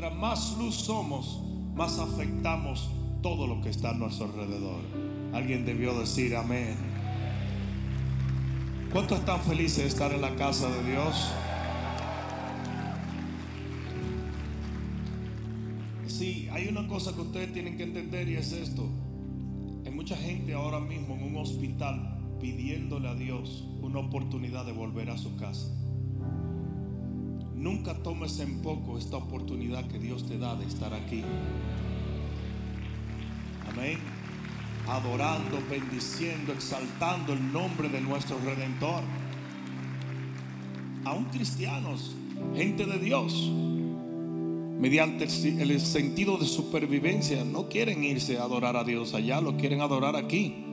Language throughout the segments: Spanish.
mientras más luz somos, más afectamos todo lo que está a nuestro alrededor. Alguien debió decir amén. ¿Cuántos están felices de estar en la casa de Dios? Sí, hay una cosa que ustedes tienen que entender y es esto. Hay mucha gente ahora mismo en un hospital pidiéndole a Dios una oportunidad de volver a su casa. Nunca tomes en poco esta oportunidad que Dios te da de estar aquí. Amén. Adorando, bendiciendo, exaltando el nombre de nuestro Redentor. Aún cristianos, gente de Dios, mediante el sentido de supervivencia, no quieren irse a adorar a Dios allá, lo quieren adorar aquí.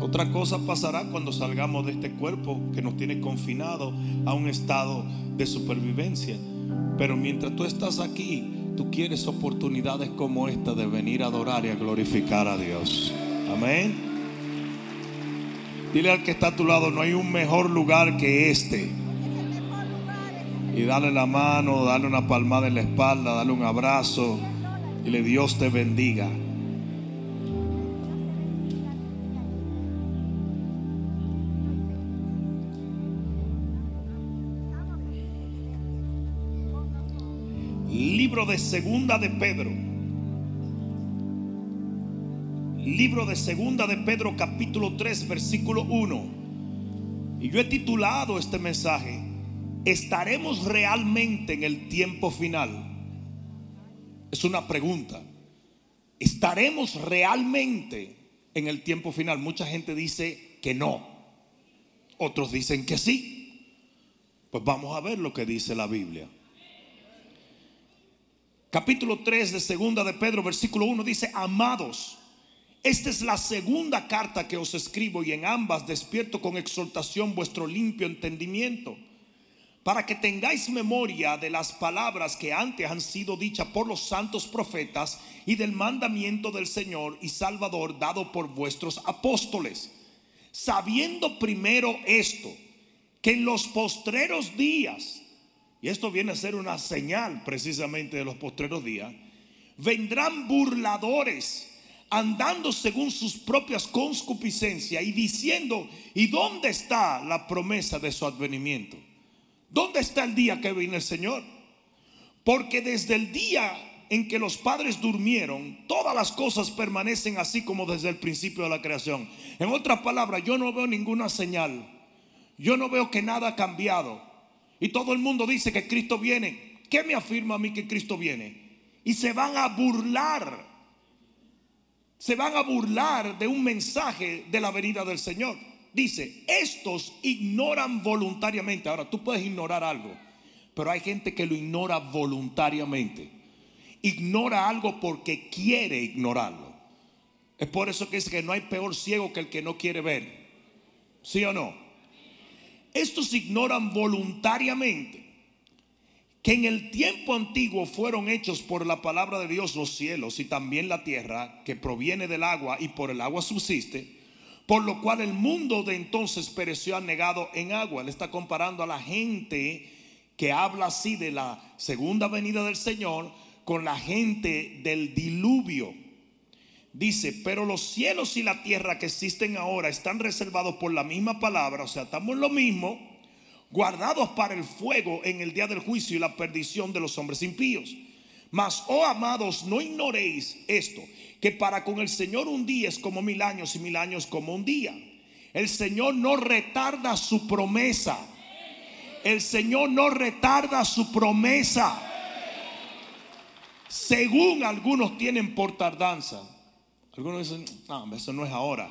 Otra cosa pasará cuando salgamos de este cuerpo que nos tiene confinado a un estado de supervivencia. Pero mientras tú estás aquí, tú quieres oportunidades como esta de venir a adorar y a glorificar a Dios. Amén. Dile al que está a tu lado, no hay un mejor lugar que este. Y dale la mano, dale una palmada en la espalda, dale un abrazo. Y le Dios te bendiga. Libro de Segunda de Pedro. Libro de Segunda de Pedro capítulo 3 versículo 1. Y yo he titulado este mensaje, ¿estaremos realmente en el tiempo final? Es una pregunta. ¿Estaremos realmente en el tiempo final? Mucha gente dice que no. Otros dicen que sí. Pues vamos a ver lo que dice la Biblia capítulo 3 de segunda de Pedro, versículo 1 dice, amados, esta es la segunda carta que os escribo y en ambas despierto con exhortación vuestro limpio entendimiento, para que tengáis memoria de las palabras que antes han sido dichas por los santos profetas y del mandamiento del Señor y Salvador dado por vuestros apóstoles, sabiendo primero esto, que en los postreros días, y esto viene a ser una señal precisamente de los postreros días, vendrán burladores andando según sus propias concupiscencias y diciendo, ¿y dónde está la promesa de su advenimiento? ¿Dónde está el día que viene el Señor? Porque desde el día en que los padres durmieron, todas las cosas permanecen así como desde el principio de la creación. En otras palabras, yo no veo ninguna señal. Yo no veo que nada ha cambiado. Y todo el mundo dice que Cristo viene. ¿Qué me afirma a mí que Cristo viene? Y se van a burlar. Se van a burlar de un mensaje de la venida del Señor. Dice, estos ignoran voluntariamente. Ahora, tú puedes ignorar algo, pero hay gente que lo ignora voluntariamente. Ignora algo porque quiere ignorarlo. Es por eso que dice que no hay peor ciego que el que no quiere ver. ¿Sí o no? Estos ignoran voluntariamente que en el tiempo antiguo fueron hechos por la palabra de Dios los cielos y también la tierra, que proviene del agua y por el agua subsiste, por lo cual el mundo de entonces pereció anegado en agua. Él está comparando a la gente que habla así de la segunda venida del Señor con la gente del diluvio. Dice, pero los cielos y la tierra que existen ahora están reservados por la misma palabra, o sea, estamos en lo mismo, guardados para el fuego en el día del juicio y la perdición de los hombres impíos. Mas, oh amados, no ignoréis esto, que para con el Señor un día es como mil años y mil años como un día. El Señor no retarda su promesa. El Señor no retarda su promesa. Según algunos tienen por tardanza algunos dicen, no, eso no es ahora.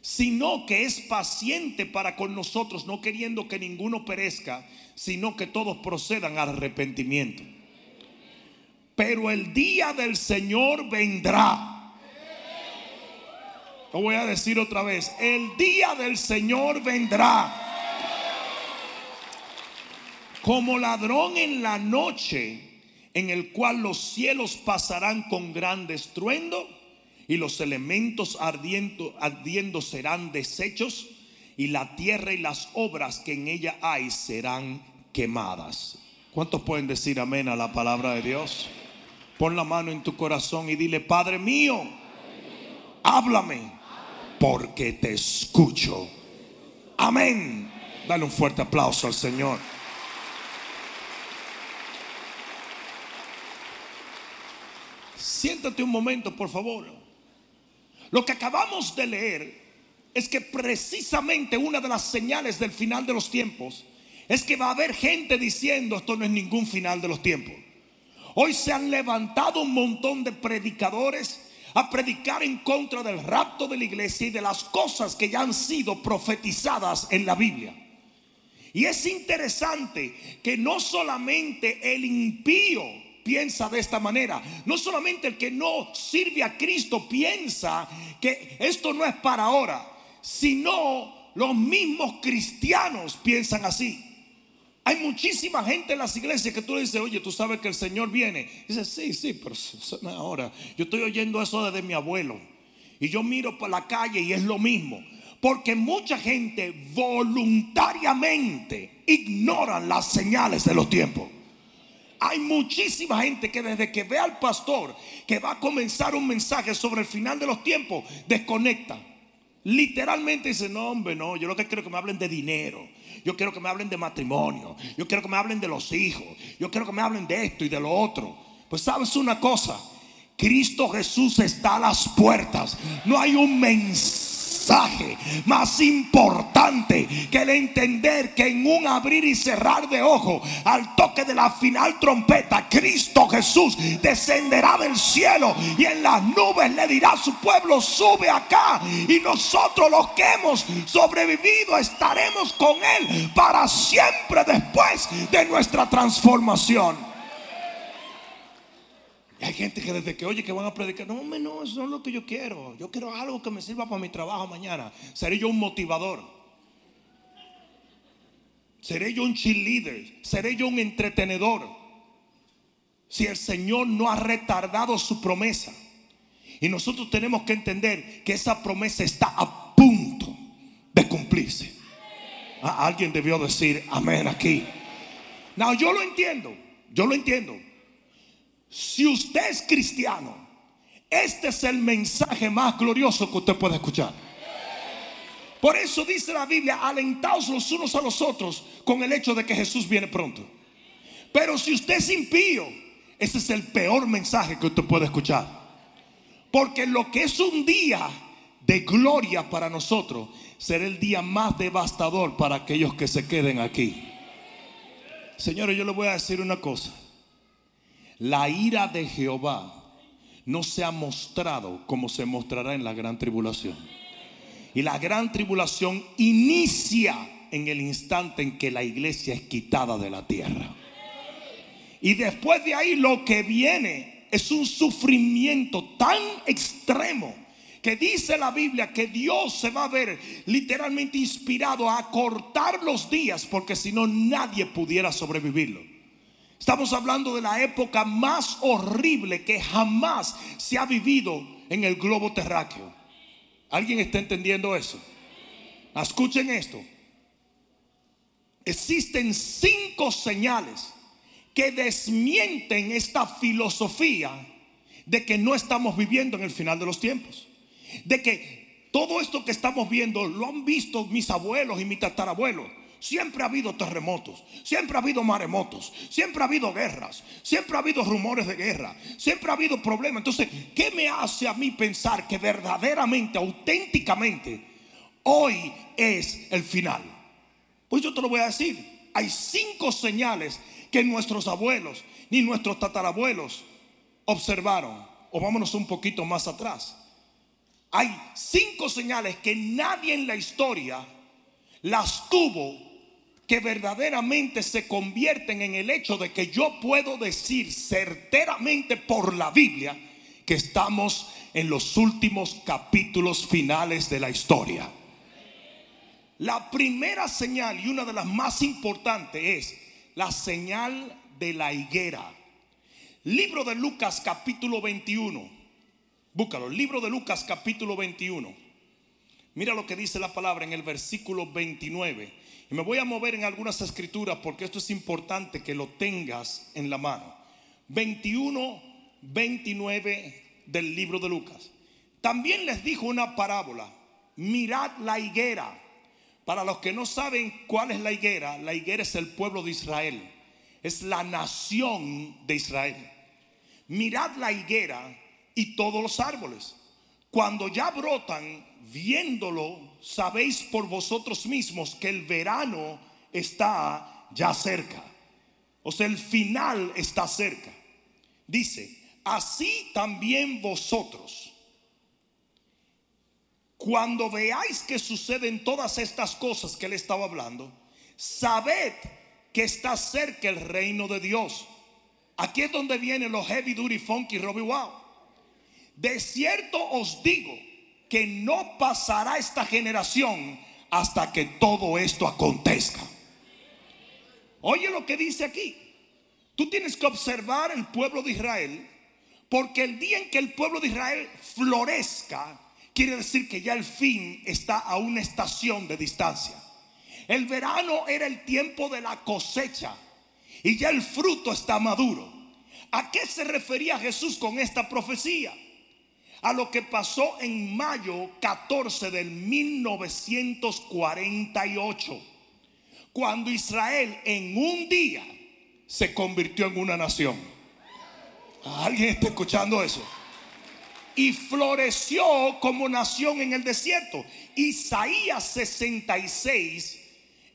Sino que es paciente para con nosotros, no queriendo que ninguno perezca, sino que todos procedan al arrepentimiento. Pero el día del Señor vendrá. Lo voy a decir otra vez. El día del Señor vendrá. Como ladrón en la noche, en el cual los cielos pasarán con gran estruendo y los elementos ardiendo, ardiendo serán deshechos y la tierra y las obras que en ella hay serán quemadas. ¿Cuántos pueden decir amén a la palabra de Dios? Pon la mano en tu corazón y dile, Padre mío, háblame, porque te escucho. Amén. Dale un fuerte aplauso al Señor. Siéntate un momento, por favor. Lo que acabamos de leer es que precisamente una de las señales del final de los tiempos es que va a haber gente diciendo esto no es ningún final de los tiempos. Hoy se han levantado un montón de predicadores a predicar en contra del rapto de la iglesia y de las cosas que ya han sido profetizadas en la Biblia. Y es interesante que no solamente el impío piensa de esta manera, no solamente el que no sirve a Cristo piensa que esto no es para ahora, sino los mismos cristianos piensan así. Hay muchísima gente en las iglesias que tú le dices, oye, tú sabes que el Señor viene. dice, sí, sí, pero ahora. Yo estoy oyendo eso desde mi abuelo. Y yo miro por la calle y es lo mismo. Porque mucha gente voluntariamente ignoran las señales de los tiempos. Hay muchísima gente que desde que ve al pastor que va a comenzar un mensaje sobre el final de los tiempos, desconecta. Literalmente dice, no, hombre, no, yo lo que quiero que me hablen de dinero. Yo quiero que me hablen de matrimonio. Yo quiero que me hablen de los hijos. Yo quiero que me hablen de esto y de lo otro. Pues sabes una cosa. Cristo Jesús está a las puertas. No hay un mensaje más importante que el entender que en un abrir y cerrar de ojo, al toque de la final trompeta, Cristo Jesús descenderá del cielo y en las nubes le dirá a su pueblo, sube acá. Y nosotros los que hemos sobrevivido estaremos con Él para siempre después de nuestra transformación. Hay gente que desde que oye que van a predicar, no, no, eso no es lo que yo quiero. Yo quiero algo que me sirva para mi trabajo mañana. Seré yo un motivador. Seré yo un cheerleader. Seré yo un entretenedor. Si el Señor no ha retardado su promesa. Y nosotros tenemos que entender que esa promesa está a punto de cumplirse. Ah, alguien debió decir amén aquí. No, yo lo entiendo. Yo lo entiendo. Si usted es cristiano, este es el mensaje más glorioso que usted puede escuchar. Por eso dice la Biblia, alentaos los unos a los otros con el hecho de que Jesús viene pronto. Pero si usted es impío, ese es el peor mensaje que usted puede escuchar. Porque lo que es un día de gloria para nosotros será el día más devastador para aquellos que se queden aquí. Señores, yo le voy a decir una cosa la ira de Jehová no se ha mostrado como se mostrará en la gran tribulación. Y la gran tribulación inicia en el instante en que la iglesia es quitada de la tierra. Y después de ahí lo que viene es un sufrimiento tan extremo que dice la Biblia que Dios se va a ver literalmente inspirado a cortar los días porque si no nadie pudiera sobrevivirlo. Estamos hablando de la época más horrible que jamás se ha vivido en el globo terráqueo. ¿Alguien está entendiendo eso? Escuchen esto. Existen cinco señales que desmienten esta filosofía de que no estamos viviendo en el final de los tiempos. De que todo esto que estamos viendo lo han visto mis abuelos y mis tatarabuelos. Siempre ha habido terremotos, siempre ha habido maremotos, siempre ha habido guerras, siempre ha habido rumores de guerra, siempre ha habido problemas. Entonces, ¿qué me hace a mí pensar que verdaderamente, auténticamente, hoy es el final? Pues yo te lo voy a decir. Hay cinco señales que nuestros abuelos ni nuestros tatarabuelos observaron. O vámonos un poquito más atrás. Hay cinco señales que nadie en la historia las tuvo que verdaderamente se convierten en el hecho de que yo puedo decir certeramente por la Biblia que estamos en los últimos capítulos finales de la historia. La primera señal y una de las más importantes es la señal de la higuera. Libro de Lucas capítulo 21. Búscalo, libro de Lucas capítulo 21. Mira lo que dice la palabra en el versículo 29 Y me voy a mover en algunas escrituras porque esto es importante que lo tengas en la mano. 21, 29 del libro de Lucas. También les dijo una parábola. Mirad la higuera. Para los que no saben cuál es la higuera, la higuera es el pueblo de Israel. Es la nación de Israel. Mirad la higuera y todos los árboles. Cuando ya brotan, viéndolo, sabéis por vosotros mismos que el verano está ya cerca. O sea, el final está cerca. Dice, así también vosotros, cuando veáis que suceden todas estas cosas que él estaba hablando, sabed que está cerca el reino de Dios. Aquí es donde vienen los heavy duty funky Robbie Wow. De cierto os digo que no pasará esta generación hasta que todo esto acontezca. Oye lo que dice aquí. Tú tienes que observar el pueblo de Israel, porque el día en que el pueblo de Israel florezca, quiere decir que ya el fin está a una estación de distancia. El verano era el tiempo de la cosecha y ya el fruto está maduro. ¿A qué se refería Jesús con esta profecía? A lo que pasó en mayo 14 del 1948, cuando Israel en un día se convirtió en una nación. ¿Alguien está escuchando eso? Y floreció como nación en el desierto. Isaías 66,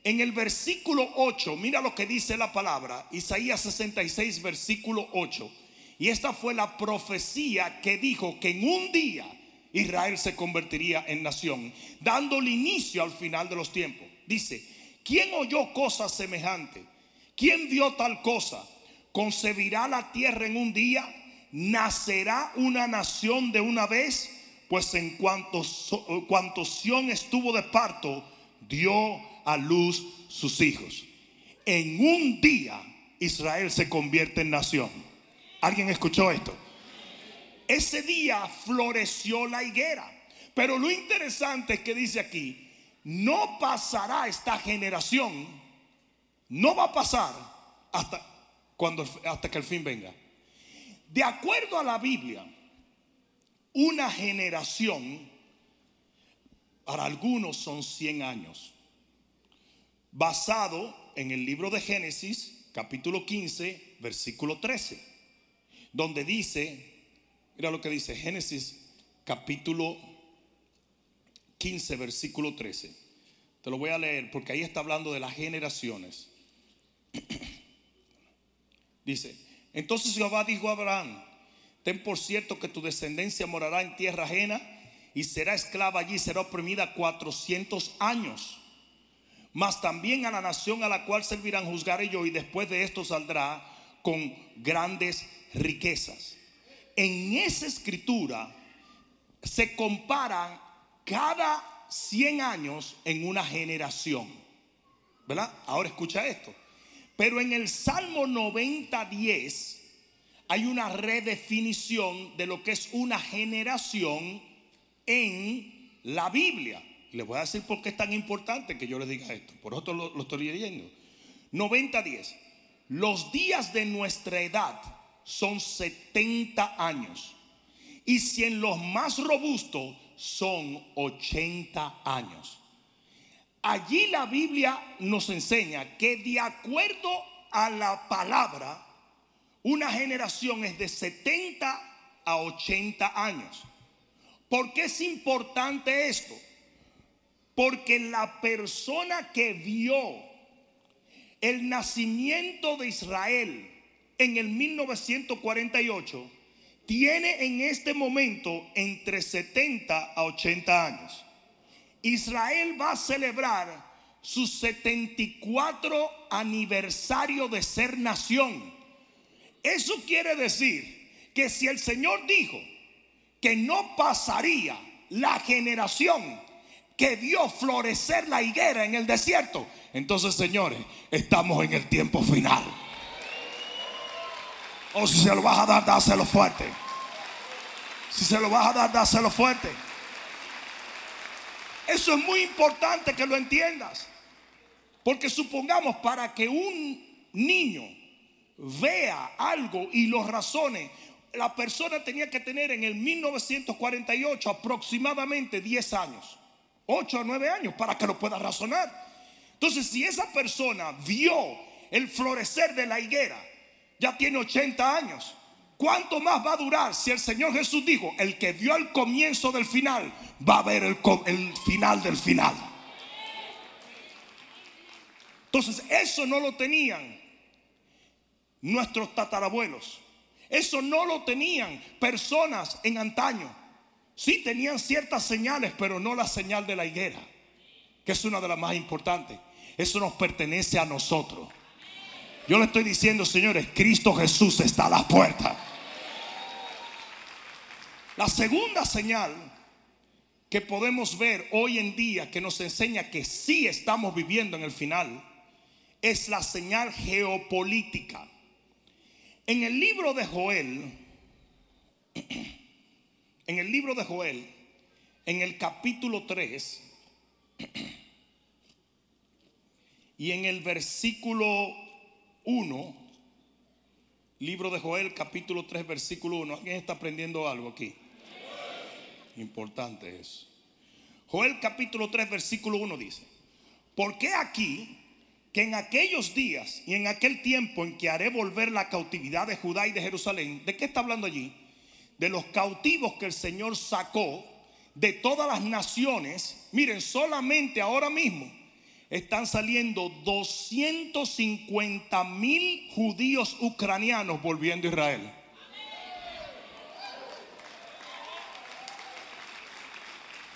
en el versículo 8, mira lo que dice la palabra. Isaías 66, versículo 8 y esta fue la profecía que dijo que en un día Israel se convertiría en nación, dándole inicio al final de los tiempos. Dice, ¿quién oyó cosas semejantes? ¿Quién vio tal cosa? ¿Concebirá la tierra en un día? ¿Nacerá una nación de una vez? Pues en cuanto, cuanto Sión estuvo de parto, dio a luz sus hijos. En un día Israel se convierte en nación. ¿Alguien escuchó esto? Ese día floreció la higuera. Pero lo interesante es que dice aquí, no pasará esta generación, no va a pasar hasta, cuando, hasta que el fin venga. De acuerdo a la Biblia, una generación para algunos son 100 años. Basado en el libro de Génesis, capítulo 15, versículo 13 donde dice, mira lo que dice Génesis capítulo 15, versículo 13. Te lo voy a leer porque ahí está hablando de las generaciones. dice, entonces Jehová dijo a Abraham, ten por cierto que tu descendencia morará en tierra ajena y será esclava allí, será oprimida 400 años. Mas también a la nación a la cual servirán juzgaré yo y después de esto saldrá con grandes riquezas. En esa escritura se comparan cada 100 años en una generación. ¿Verdad? Ahora escucha esto. Pero en el Salmo 90-10 hay una redefinición de lo que es una generación en la Biblia. Les voy a decir por qué es tan importante que yo les diga esto. Por otro lo, lo estoy leyendo. 90-10. Los días de nuestra edad son 70 años. Y si en los más robustos son 80 años. Allí la Biblia nos enseña que de acuerdo a la palabra, una generación es de 70 a 80 años. ¿Por qué es importante esto? Porque la persona que vio el nacimiento de Israel en el 1948 tiene en este momento entre 70 a 80 años. Israel va a celebrar su 74 aniversario de ser nación. Eso quiere decir que si el Señor dijo que no pasaría la generación que vio florecer la higuera en el desierto, entonces señores, estamos en el tiempo final. O si se lo vas a dar, dáselo fuerte. Si se lo vas a dar, dáselo fuerte. Eso es muy importante que lo entiendas. Porque supongamos para que un niño vea algo y lo razone, la persona tenía que tener en el 1948 aproximadamente 10 años, 8 a 9 años para que lo pueda razonar. Entonces, si esa persona vio el florecer de la higuera, ya tiene 80 años, ¿cuánto más va a durar si el Señor Jesús dijo, el que vio el comienzo del final, va a ver el, final del final? Entonces, eso no lo tenían nuestros tatarabuelos. Eso no lo tenían personas en antaño. Sí tenían ciertas señales, pero no la señal de la higuera, que es una de las más importantes. Eso nos pertenece a nosotros. Yo le estoy diciendo, señores, Cristo Jesús está a la puerta. La segunda señal que podemos ver hoy en día que nos enseña que sí estamos viviendo en el final es la señal geopolítica. En el libro de Joel, en el libro de Joel, en el capítulo 3, y en el versículo 1, libro de Joel, capítulo 3, versículo 1, ¿alguien está aprendiendo algo aquí? Importante eso. Joel capítulo 3, versículo 1 dice, ¿por qué aquí que en aquellos días y en aquel tiempo en que haré volver la cautividad de Judá y de Jerusalén, ¿de qué está hablando allí? De los cautivos que el Señor sacó de todas las naciones. Miren, solamente ahora mismo están saliendo 250 mil judíos ucranianos volviendo a Israel.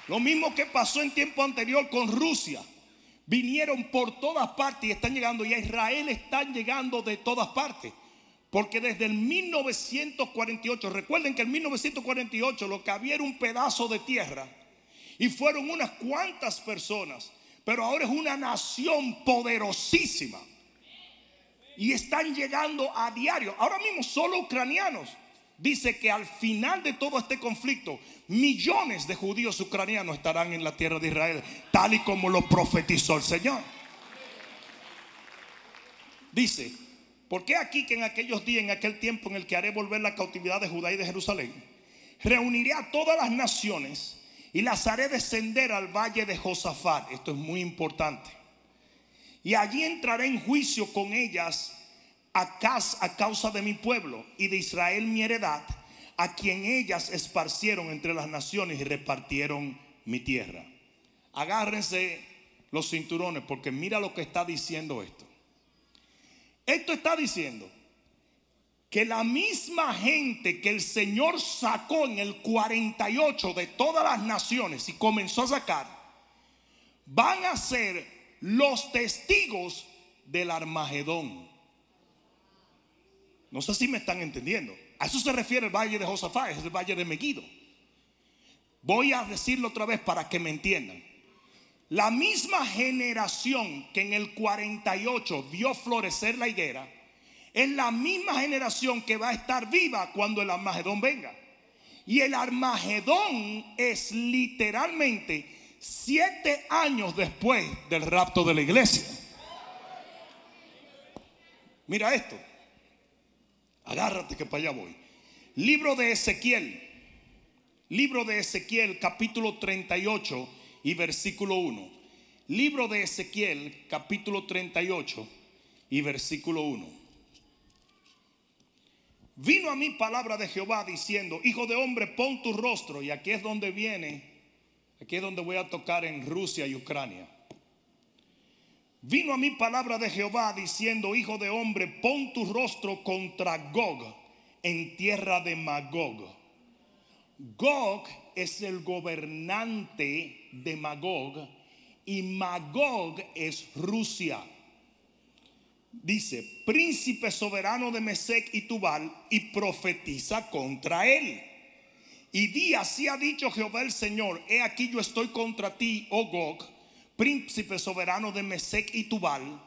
Lo mismo que pasó en tiempo anterior con Rusia vinieron por todas partes y están llegando. Y a Israel están llegando de todas partes. Porque desde el 1948, recuerden que en 1948 lo que había era un pedazo de tierra. Y fueron unas cuantas personas. Pero ahora es una nación poderosísima. Y están llegando a diario. Ahora mismo solo ucranianos dice que al final de todo este conflicto, millones de judíos ucranianos estarán en la tierra de Israel, tal y como lo profetizó el Señor. Dice, ¿por qué aquí que en aquellos días, en aquel tiempo en el que haré volver la cautividad de Judá y de Jerusalén, reuniré a todas las naciones y las haré descender al valle de Josafat? Esto es muy importante. Y allí entraré en juicio con ellas a causa de mi pueblo y de Israel mi heredad, a quien ellas esparcieron entre las naciones y repartieron mi tierra. Agárrense los cinturones porque mira lo que está diciendo esto. Esto está diciendo que la misma gente que el Señor sacó en el 48 de todas las naciones y comenzó a sacar, van a ser los testigos del Armagedón. No sé si me están entendiendo. A eso se refiere el valle de Josafat, es el valle de Meguido. Voy a decirlo otra vez para que me entiendan. La misma generación que en el 48 vio florecer la higuera, es la misma generación que va a estar viva cuando el Armagedón venga. Y el Armagedón es literalmente siete años después del rapto de la iglesia. Mira esto. Agárrate que para allá voy. Libro de Ezequiel. Libro de Ezequiel capítulo 38 y versículo 1. Libro de Ezequiel capítulo 38 y versículo 1. Vino a mí palabra de Jehová diciendo, hijo de hombre, pon tu rostro. Y aquí es donde viene, aquí es donde voy a tocar en Rusia y Ucrania. Vino a mí palabra de Jehová diciendo, hijo de hombre, pon tu rostro contra Gog en tierra de Magog. Gog es el gobernante de Magog y Magog es Rusia. Dice, príncipe soberano de Mesec y Tubal y profetiza contra él. Y di así ha dicho Jehová el Señor, he aquí yo estoy contra ti, oh Gog príncipe soberano de Mesec y Tubal,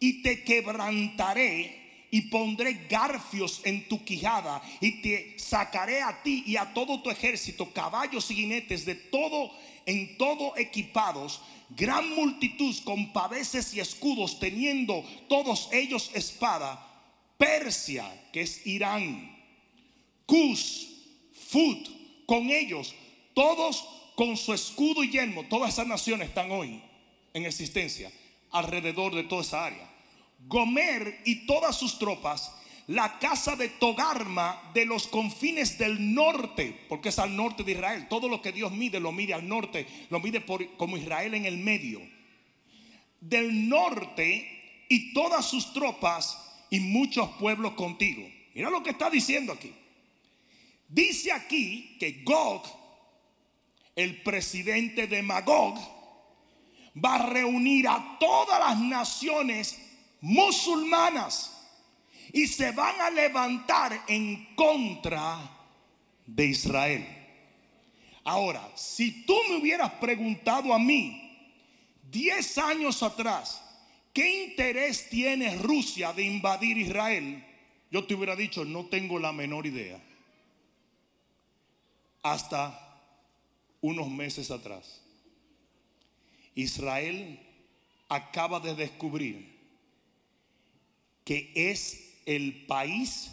y te quebrantaré y pondré garfios en tu quijada y te sacaré a ti y a todo tu ejército, caballos y jinetes de todo en todo equipados, gran multitud con paveses y escudos, teniendo todos ellos espada. Persia, que es Irán, Cus, Fut, con ellos, todos con su escudo y yelmo, todas esas naciones están hoy en existencia alrededor de toda esa área. Gomer y todas sus tropas, la casa de Togarma de los confines del norte, porque es al norte de Israel. Todo lo que Dios mide lo mide al norte, lo mide como Israel en el medio. Del norte y todas sus tropas y muchos pueblos contigo. Mira lo que está diciendo aquí. Dice aquí que Gog, el presidente de Magog, va a reunir a todas las naciones musulmanas y se van a levantar en contra de Israel. Ahora, si tú me hubieras preguntado a mí 10 años atrás, ¿qué interés tiene Rusia de invadir Israel? Yo te hubiera dicho, no tengo la menor idea. Hasta unos meses atrás. Israel acaba de descubrir que es el país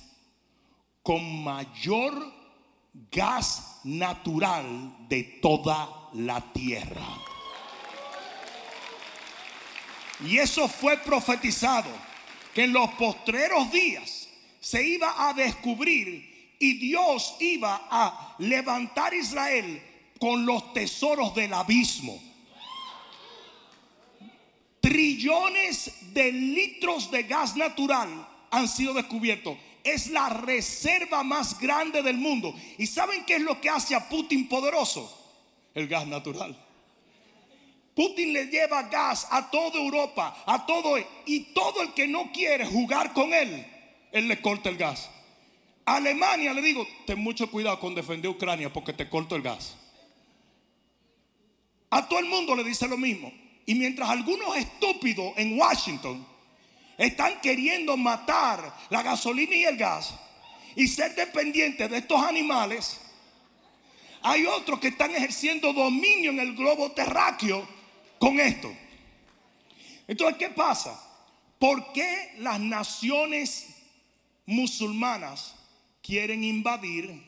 con mayor gas natural de toda la tierra. Y eso fue profetizado, que en los postreros días se iba a descubrir y Dios iba a levantar Israel con los tesoros del abismo trillones de litros de gas natural han sido descubiertos. Es la reserva más grande del mundo. ¿Y saben qué es lo que hace a Putin poderoso? El gas natural. Putin le lleva gas a toda Europa, a todo y todo el que no quiere jugar con él, él le corta el gas. Alemania le digo, ten mucho cuidado con defender Ucrania porque te corto el gas. A todo el mundo le dice lo mismo. Y mientras algunos estúpidos en Washington están queriendo matar la gasolina y el gas y ser dependientes de estos animales, hay otros que están ejerciendo dominio en el globo terráqueo con esto. Entonces, ¿qué pasa? ¿Por qué las naciones musulmanas quieren invadir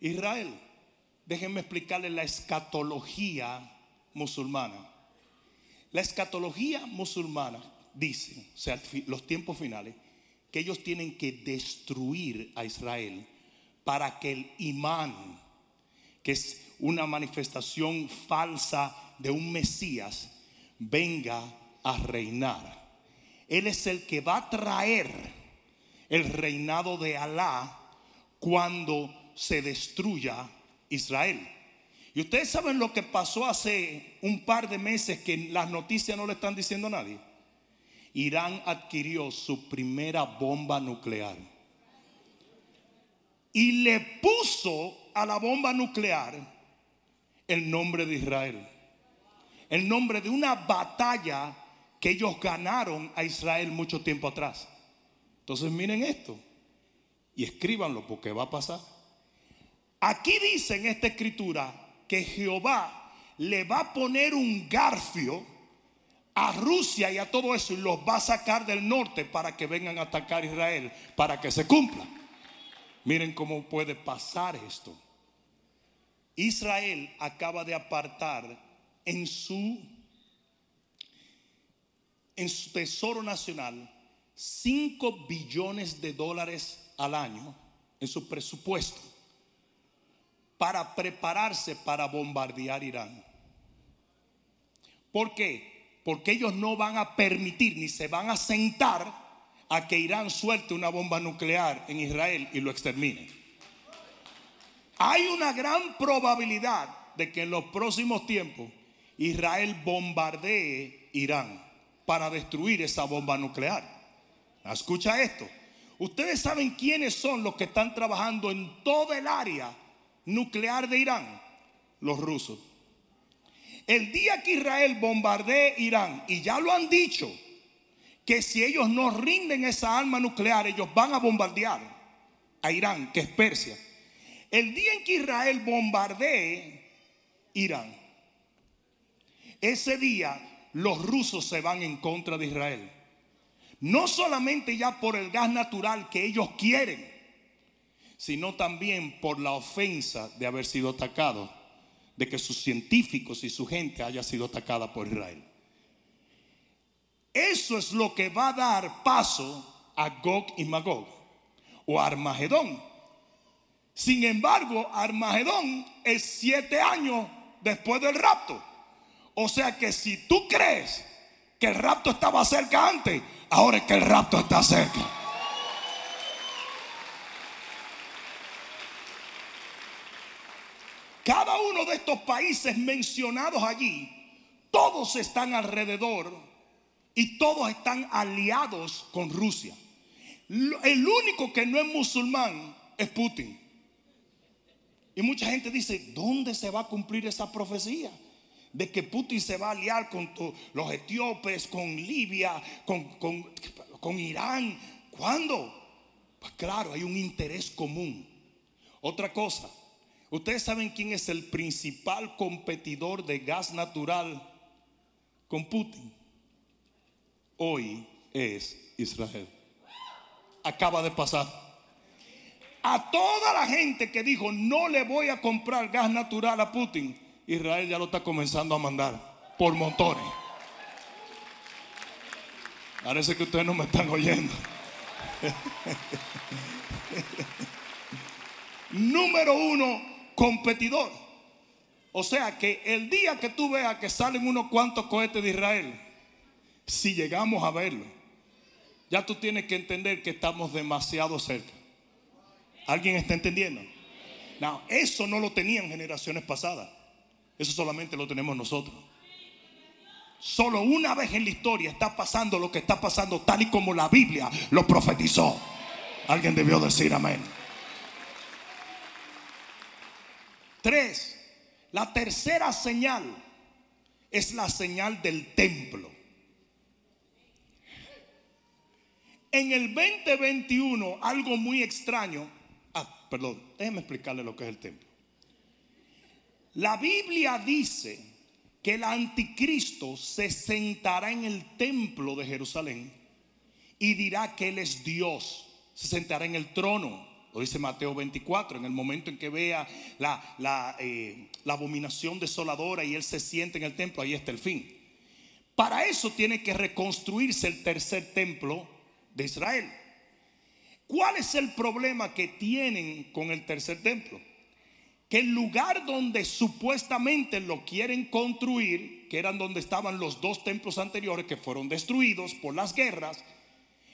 Israel? Déjenme explicarles la escatología musulmana. La escatología musulmana dice, o sea, los tiempos finales, que ellos tienen que destruir a Israel para que el imán, que es una manifestación falsa de un Mesías, venga a reinar. Él es el que va a traer el reinado de Alá cuando se destruya Israel. Y ustedes saben lo que pasó hace un par de meses que las noticias no le están diciendo a nadie. Irán adquirió su primera bomba nuclear. Y le puso a la bomba nuclear el nombre de Israel. El nombre de una batalla que ellos ganaron a Israel mucho tiempo atrás. Entonces miren esto y escríbanlo porque va a pasar. Aquí dice en esta escritura que Jehová le va a poner un garfio a Rusia y a todo eso y los va a sacar del norte para que vengan a atacar a Israel, para que se cumpla. Miren cómo puede pasar esto. Israel acaba de apartar en su en su tesoro nacional 5 billones de dólares al año en su presupuesto para prepararse para bombardear Irán. ¿Por qué? Porque ellos no van a permitir ni se van a sentar a que Irán suelte una bomba nuclear en Israel y lo extermine. Hay una gran probabilidad de que en los próximos tiempos Israel bombardee Irán para destruir esa bomba nuclear. Escucha esto. Ustedes saben quiénes son los que están trabajando en toda el área nuclear de Irán? Los rusos. El día que Israel bombardee Irán, y ya lo han dicho, que si ellos no rinden esa arma nuclear, ellos van a bombardear a Irán, que es Persia. El día en que Israel bombardee Irán, ese día los rusos se van en contra de Israel. No solamente ya por el gas natural que ellos quieren, sino también por la ofensa de haber sido atacado, de que sus científicos y su gente haya sido atacada por Israel. Eso es lo que va a dar paso a Gog y Magog o Armagedón. Sin embargo, Armagedón es siete años después del rapto. O sea que si tú crees que el rapto estaba cerca antes, ahora es que el rapto está cerca. Cada uno de estos países mencionados allí, todos están alrededor y todos están aliados con Rusia. El único que no es musulmán es Putin. Y mucha gente dice, ¿dónde se va a cumplir esa profecía? De que Putin se va a aliar con los etíopes, con Libia, con, con Irán. ¿Cuándo? Pues claro, hay un interés común. Otra cosa, ustedes saben quién es el principal competidor de gas natural con Putin hoy es Israel. Acaba de pasar. A toda la gente que dijo no le voy a comprar gas natural a Putin, Israel ya lo está comenzando a mandar por montones. Parece que ustedes no me están oyendo. Número uno, competidor. O sea que el día que tú veas que salen unos cuantos cohetes de Israel, si llegamos a verlo, ya tú tienes que entender que estamos demasiado cerca. ¿Alguien está entendiendo? No, eso no lo tenían generaciones pasadas. Eso solamente lo tenemos nosotros. Solo una vez en la historia está pasando lo que está pasando tal y como la Biblia lo profetizó. Alguien debió decir amén. Tres, la tercera señal es la señal del templo. En el 2021, algo muy extraño. Ah, perdón, déjenme explicarle lo que es el templo. La Biblia dice que el anticristo se sentará en el templo de Jerusalén y dirá que Él es Dios. Se sentará en el trono. Lo dice Mateo 24, en el momento en que vea la, eh, la abominación desoladora y Él se siente en el templo, ahí está el fin. Para eso tiene que reconstruirse el tercer templo de Israel. ¿Cuál es el problema que tienen con el tercer templo? Que el lugar donde supuestamente lo quieren construir, que eran donde estaban los dos templos anteriores que fueron destruidos por las guerras,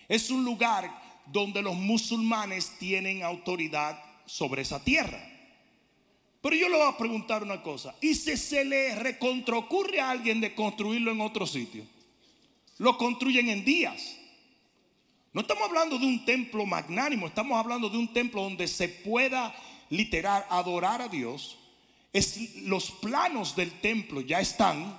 es un lugar donde los musulmanes tienen autoridad sobre esa tierra. Pero yo le voy a preguntar una cosa, ¿y si se le recontrocurre a alguien de construirlo en otro sitio? Lo construyen en días. No estamos hablando de un templo magnánimo, estamos hablando de un templo donde se pueda literal adorar a Dios. Es, los planos del templo ya están,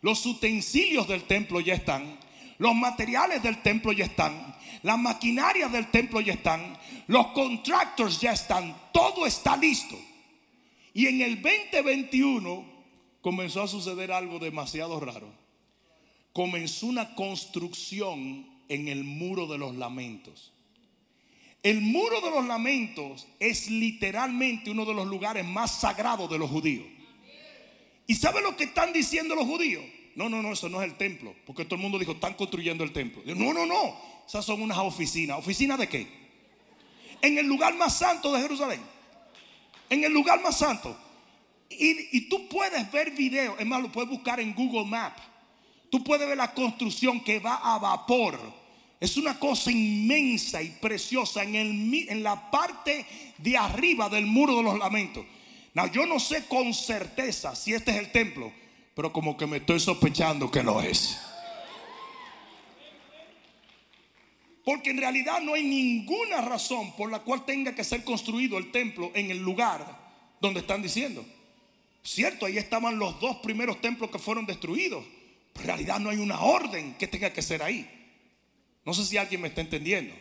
los utensilios del templo ya están, los materiales del templo ya están, las maquinarias del templo ya están, los contractors ya están, todo está listo. Y en el 2021 comenzó a suceder algo demasiado raro. Comenzó una construcción en el muro de los lamentos. El muro de los lamentos es literalmente uno de los lugares más sagrados de los judíos. ¿Y sabe lo que están diciendo los judíos? No, no, no, eso no es el templo. Porque todo el mundo dijo, están construyendo el templo. No, no, no. Esas son unas oficinas. ¿Oficinas de qué? En el lugar más santo de Jerusalén. En el lugar más santo. Y, tú puedes ver videos. Es más, lo puedes buscar en Google Maps. Tú puedes ver la construcción que va a vapor. Es una cosa inmensa y preciosa en, el, en la parte de arriba del muro de los lamentos. yo no sé con certeza si este es el templo, pero como que me estoy sospechando que lo es. Porque en realidad no hay ninguna razón por la cual tenga que ser construido el templo en el lugar donde están diciendo. Cierto, ahí estaban los dos primeros templos que fueron destruidos. En realidad no hay una orden que tenga que ser ahí. No sé si alguien me está entendiendo.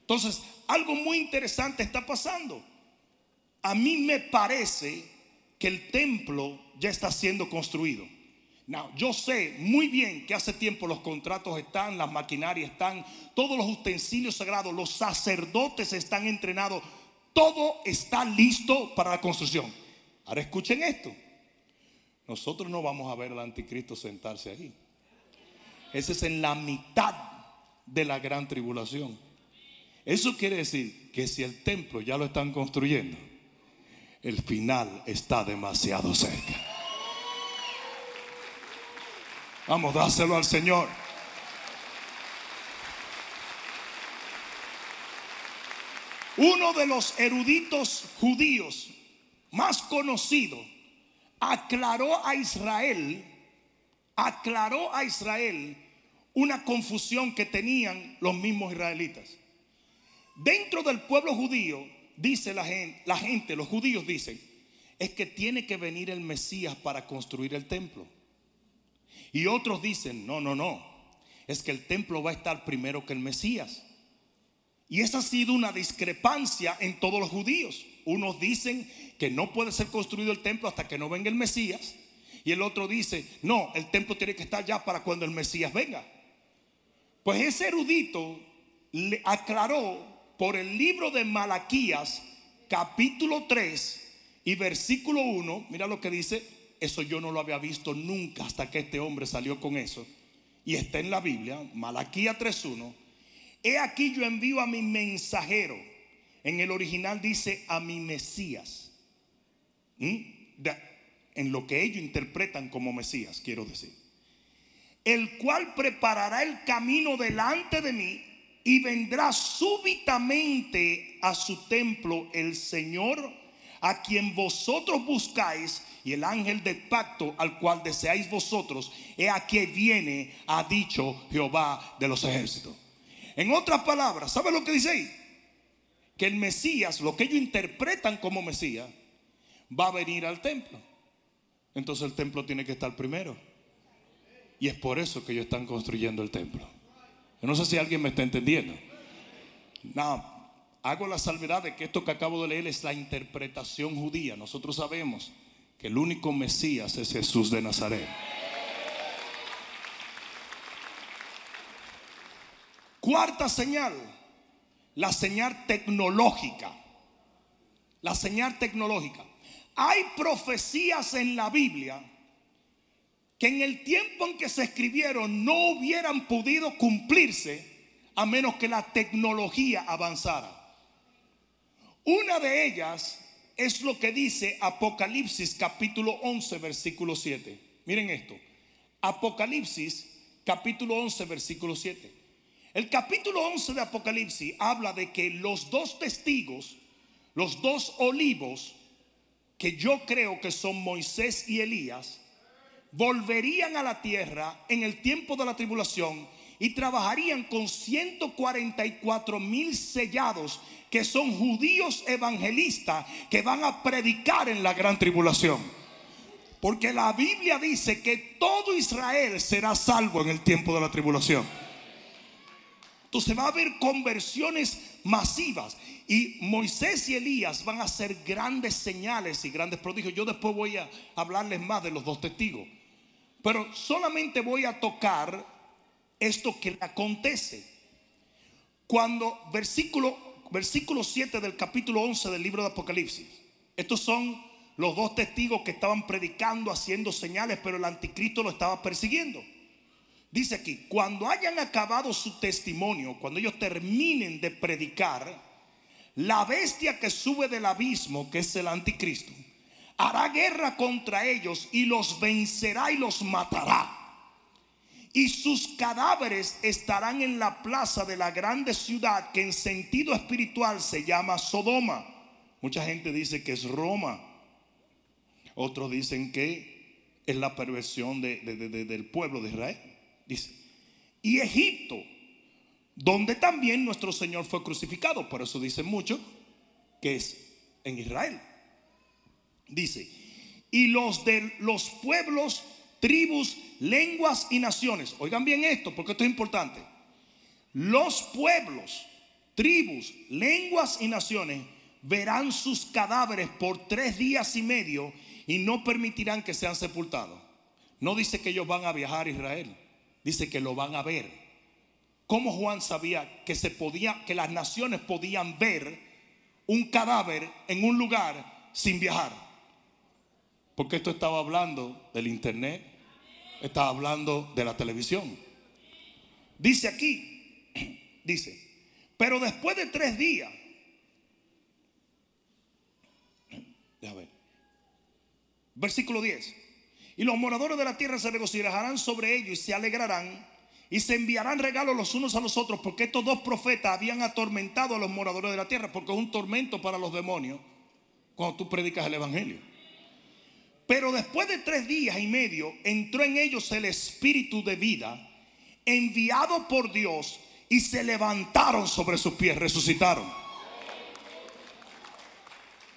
Entonces, algo muy interesante está pasando. A mí me parece que el templo ya está siendo construido. No, yo sé muy bien que hace tiempo los contratos están, las maquinarias están, todos los utensilios sagrados, los sacerdotes están entrenados, todo está listo para la construcción. Ahora escuchen esto. Nosotros no vamos a ver al anticristo sentarse ahí. Ese es en la mitad de la gran tribulación. Eso quiere decir que si el templo ya lo están construyendo, el final está demasiado cerca. Vamos, dáselo al Señor. Uno de los eruditos judíos más conocidos aclaró a Israel, aclaró a Israel una confusión que tenían los mismos israelitas. Dentro del pueblo judío, dice la gente, la gente, los judíos dicen, es que tiene que venir el Mesías para construir el templo. Y otros dicen, no, no, no, es que el templo va a estar primero que el Mesías. Y esa ha sido una discrepancia en todos los judíos. Unos dicen que no puede ser construido el templo hasta que no venga el Mesías. Y el otro dice, no, el templo tiene que estar ya para cuando el Mesías venga. Pues ese erudito le aclaró por el libro de Malaquías, capítulo 3 y versículo 1. Mira lo que dice, eso yo no lo había visto nunca hasta que este hombre salió con eso. Y está en la Biblia, Malaquías 3.1. He aquí yo envío a mi mensajero en el original dice a mi Mesías. ¿Mm? en lo que ellos interpretan como Mesías, quiero decir. El cual preparará el camino delante de mí y vendrá súbitamente a su templo el Señor a quien vosotros buscáis y el ángel del pacto al cual deseáis vosotros, he aquí viene, ha dicho Jehová de los ejércitos. En otras palabras, ¿sabe lo que dice ahí? que el Mesías, lo que ellos interpretan como Mesías, va a venir al templo. Entonces el templo tiene que estar primero. Y es por eso que ellos están construyendo el templo. Yo no sé si alguien me está entendiendo. No, hago la salvedad de que esto que acabo de leer es la interpretación judía. Nosotros sabemos que el único Mesías es Jesús de Nazaret. Cuarta señal la señal tecnológica. La señal tecnológica. Hay profecías en la Biblia que en el tiempo en que se escribieron no hubieran podido cumplirse a menos que la tecnología avanzara. Una de ellas es lo que dice Apocalipsis capítulo 11 versículo 7. Miren esto. Apocalipsis capítulo 11 versículo 7. El capítulo 11 de Apocalipsis habla de que los dos testigos, los dos olivos, que yo creo que son Moisés y Elías, volverían a la tierra en el tiempo de la tribulación y trabajarían con 144 mil sellados que son judíos evangelistas que van a predicar en la gran tribulación. Porque la Biblia dice que todo Israel será salvo en el tiempo de la tribulación. Entonces va a haber conversiones masivas. Y Moisés y Elías van a hacer grandes señales y grandes prodigios. Yo después voy a hablarles más de los dos testigos. Pero solamente voy a tocar esto que acontece. Cuando versículo, versículo 7 del capítulo 11 del libro de Apocalipsis. Estos son los dos testigos que estaban predicando, haciendo señales, pero el anticristo lo estaba persiguiendo. Dice aquí, cuando hayan acabado su testimonio, cuando ellos terminen de predicar, la bestia que sube del abismo, que es el anticristo, hará guerra contra ellos y los vencerá y los matará. Y sus cadáveres estarán en la plaza de la grande ciudad que en sentido espiritual se llama Sodoma. Mucha gente dice que es Roma. Otros dicen que es la perversión del pueblo de Israel. Dice, y Egipto, donde también nuestro Señor fue crucificado. Por eso dicen mucho que es en Israel. Dice, y los de los pueblos, tribus, lenguas y naciones. Oigan bien esto, porque esto es importante. los pueblos, tribus, lenguas y naciones verán sus cadáveres por tres días y medio y no permitirán que sean sepultados. No dice que ellos van a viajar a Israel, dice que lo van a ver. ¿Cómo Juan sabía que se podía, que las naciones podían ver un cadáver en un lugar sin viajar? Porque esto estaba hablando del internet, estaba hablando de la televisión. Dice aquí, dice, pero después de tres días, ver, versículo 10, y los moradores de la tierra se regocijarán sobre ellos y se alegrarán y se enviarán regalos los unos a los otros, porque estos dos profetas habían atormentado a los moradores de la tierra, porque es un tormento para los demonios cuando tú predicas el Evangelio. Pero después de tres días y medio entró en ellos el espíritu de vida enviado por Dios y se levantaron sobre sus pies, resucitaron.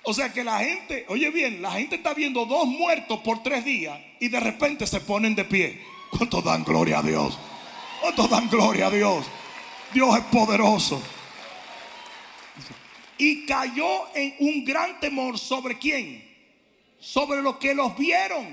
O sea que la gente, oye bien, la gente está viendo dos muertos por tres días y de repente se ponen de pie. ¿Cuánto dan gloria a Dios? ¿Cuánto dan gloria a Dios? Dios es poderoso. Y cayó en un gran temor sobre quién? Sobre los que los vieron.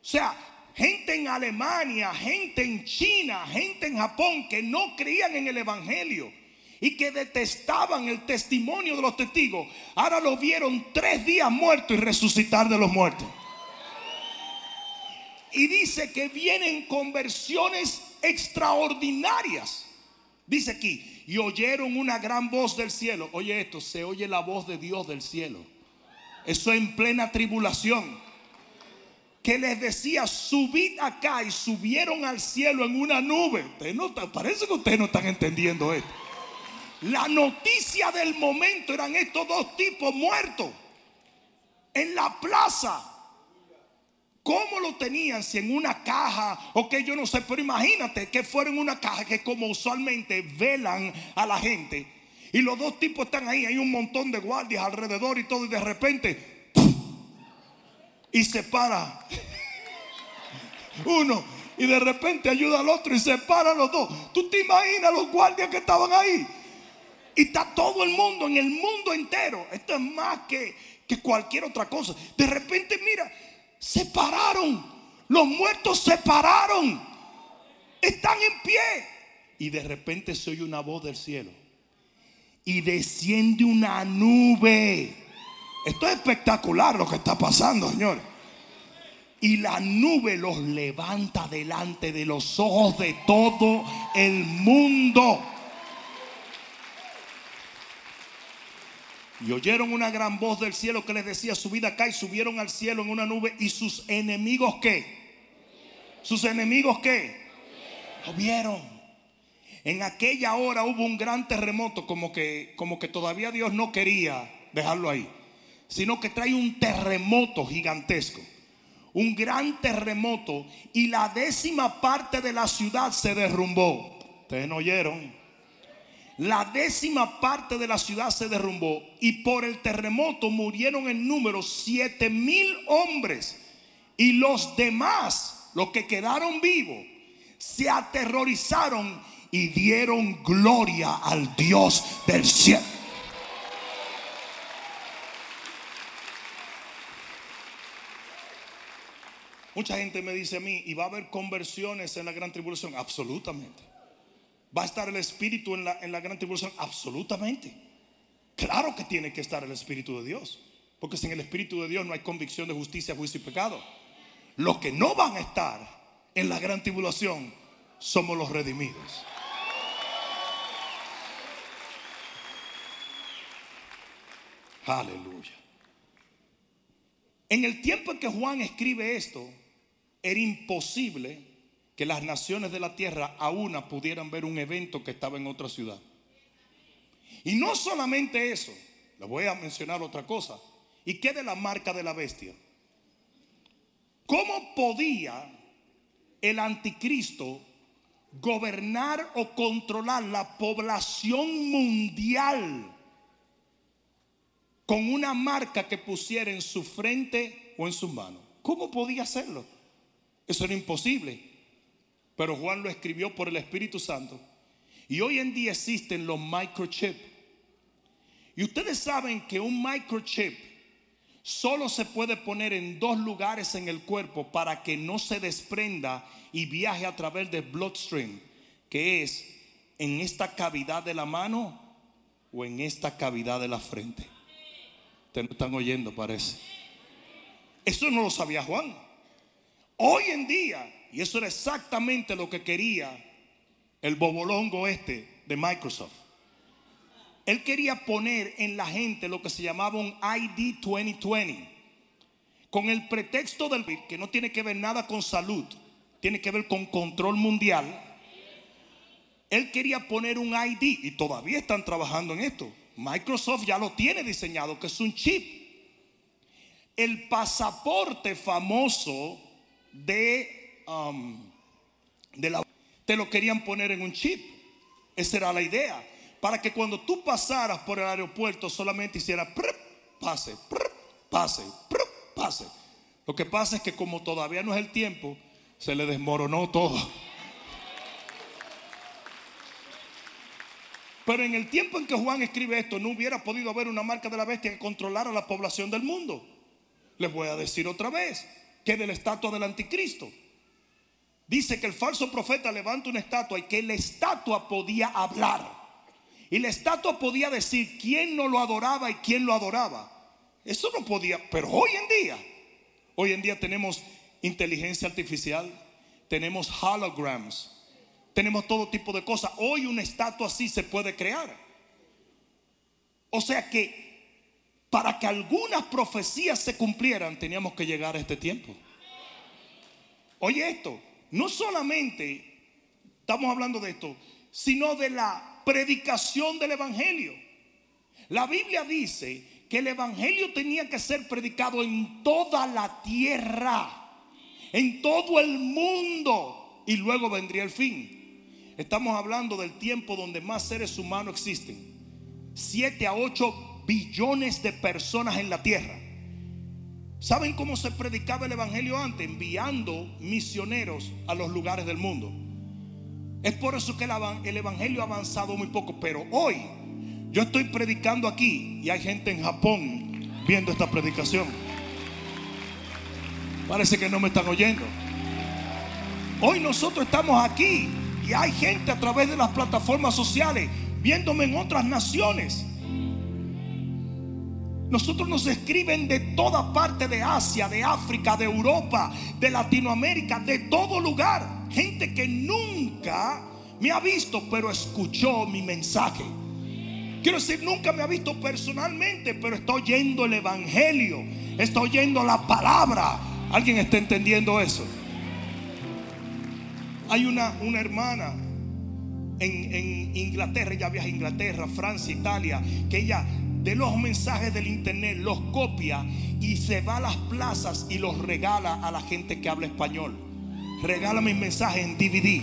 O sea, gente en Alemania, gente en China, gente en Japón que no creían en el Evangelio y que detestaban el testimonio de los testigos, ahora lo vieron tres días muertos y resucitar de los muertos. Y dice que vienen conversiones extraordinarias. Dice aquí, y oyeron una gran voz del cielo. Oye esto, se oye la voz de Dios del cielo. Eso en plena tribulación. Que les decía, subid acá y subieron al cielo en una nube. no, parece que ustedes no están entendiendo esto. La noticia del momento eran estos dos tipos muertos en la plaza ¿Cómo lo tenían? Si en una caja, o que yo no sé, pero imagínate que fuera en una caja que como usualmente velan a la gente. Y los dos tipos están ahí, hay un montón de guardias alrededor y todo, y de repente, y se para uno, y de repente ayuda al otro y se para los dos. ¿Tú te imaginas los guardias que estaban ahí? Y está todo el mundo, en el mundo entero. Esto es más que, que cualquier otra cosa. De repente, mira, se pararon. Los muertos se pararon. Están en pie. Y de repente se oye una voz del cielo. Y desciende una nube. Esto es espectacular lo que está pasando, Señor. Y la nube los levanta delante de los ojos de todo el mundo. Y oyeron una gran voz del cielo que les decía, subid acá y subieron al cielo en una nube. ¿Y sus enemigos qué? ¿Sus enemigos qué? Lo vieron. En aquella hora hubo un gran terremoto, como que, como que todavía Dios no quería dejarlo ahí, sino que trae un terremoto gigantesco. Un gran terremoto y la décima parte de la ciudad se derrumbó. Ustedes no oyeron la décima parte de la ciudad se derrumbó y por el terremoto murieron en número siete mil hombres. Y los demás, los que quedaron vivos, se aterrorizaron y dieron gloria al Dios del cielo. Mucha gente me dice a mí, ¿y va a haber conversiones en la gran tribulación? Absolutamente. ¿Va a estar el Espíritu en la, en la gran tribulación? Absolutamente. Claro que tiene que estar el Espíritu de Dios. Porque sin el Espíritu de Dios no hay convicción de justicia, juicio y pecado. Los que no van a estar en la gran tribulación somos los redimidos. Aleluya. En el tiempo en que Juan escribe esto, era imposible que las naciones de la tierra a una pudieran ver un evento que estaba en otra ciudad. Y no solamente eso, le voy a mencionar otra cosa. ¿Y qué de la marca de la bestia? ¿Cómo podía el anticristo gobernar o controlar la población mundial con una marca que pusiera en su frente o en su mano? ¿Cómo podía hacerlo? Eso era imposible. Pero Juan lo escribió por el Espíritu Santo. Y hoy en día existen los microchips. Y ustedes saben que un microchip solo se puede poner en dos lugares en el cuerpo para que no se desprenda y viaje a través del bloodstream, que es en esta cavidad de la mano o en esta cavidad de la frente. Ustedes no están oyendo, parece. Eso no lo sabía Juan. Hoy en día, y eso era exactamente lo que quería el bobolongo este de Microsoft. Él quería poner en la gente lo que se llamaba un ID 2020, con el pretexto del que no tiene que ver nada con salud, tiene que ver con control mundial. Él quería poner un ID y todavía están trabajando en esto. Microsoft ya lo tiene diseñado, que es un chip. El pasaporte famoso de, um, de la te lo querían poner en un chip. Esa era la idea. Para que cuando tú pasaras por el aeropuerto solamente hiciera pase, pase, pase. Lo que pasa es que como todavía no es el tiempo, se le desmoronó todo. Pero en el tiempo en que Juan escribe esto, no hubiera podido haber una marca de la bestia que controlara la población del mundo. Les voy a decir otra vez que de la estatua del anticristo. Dice que el falso profeta levanta una estatua y que la estatua podía hablar. Y la estatua podía decir quién no lo adoraba y quién lo adoraba. Eso no podía, pero hoy en día, hoy en día tenemos inteligencia artificial, tenemos holograms, tenemos todo tipo de cosas. Hoy una estatua así se puede crear. O sea que para que algunas profecías se cumplieran, teníamos que llegar a este tiempo. Oye esto, no solamente estamos hablando de esto, sino de la predicación del Evangelio. La Biblia dice que el Evangelio tenía que ser predicado en toda la tierra, en todo el mundo, y luego vendría el fin. Estamos hablando del tiempo donde más seres humanos existen. 7 a 8 billones de personas en la tierra. ¿Saben cómo se predicaba el Evangelio antes? Enviando misioneros a los lugares del mundo. Es por eso que el Evangelio ha avanzado muy poco. Pero hoy yo estoy predicando aquí y hay gente en Japón viendo esta predicación. Parece que no me están oyendo. Hoy nosotros estamos aquí hay gente a través de las plataformas sociales viéndome en otras naciones. Nosotros nos escriben de toda parte de Asia, de África, de Europa, de Latinoamérica, de todo lugar. Gente que nunca me ha visto, pero escuchó mi mensaje. Quiero decir, nunca me ha visto personalmente, pero está oyendo el Evangelio, está oyendo la palabra. ¿Alguien está entendiendo eso? Hay una, una hermana en, en Inglaterra, ella viaja a Inglaterra, Francia, Italia, que ella de los mensajes del internet, los copia y se va a las plazas y los regala a la gente que habla español. Regala mis mensajes en DVD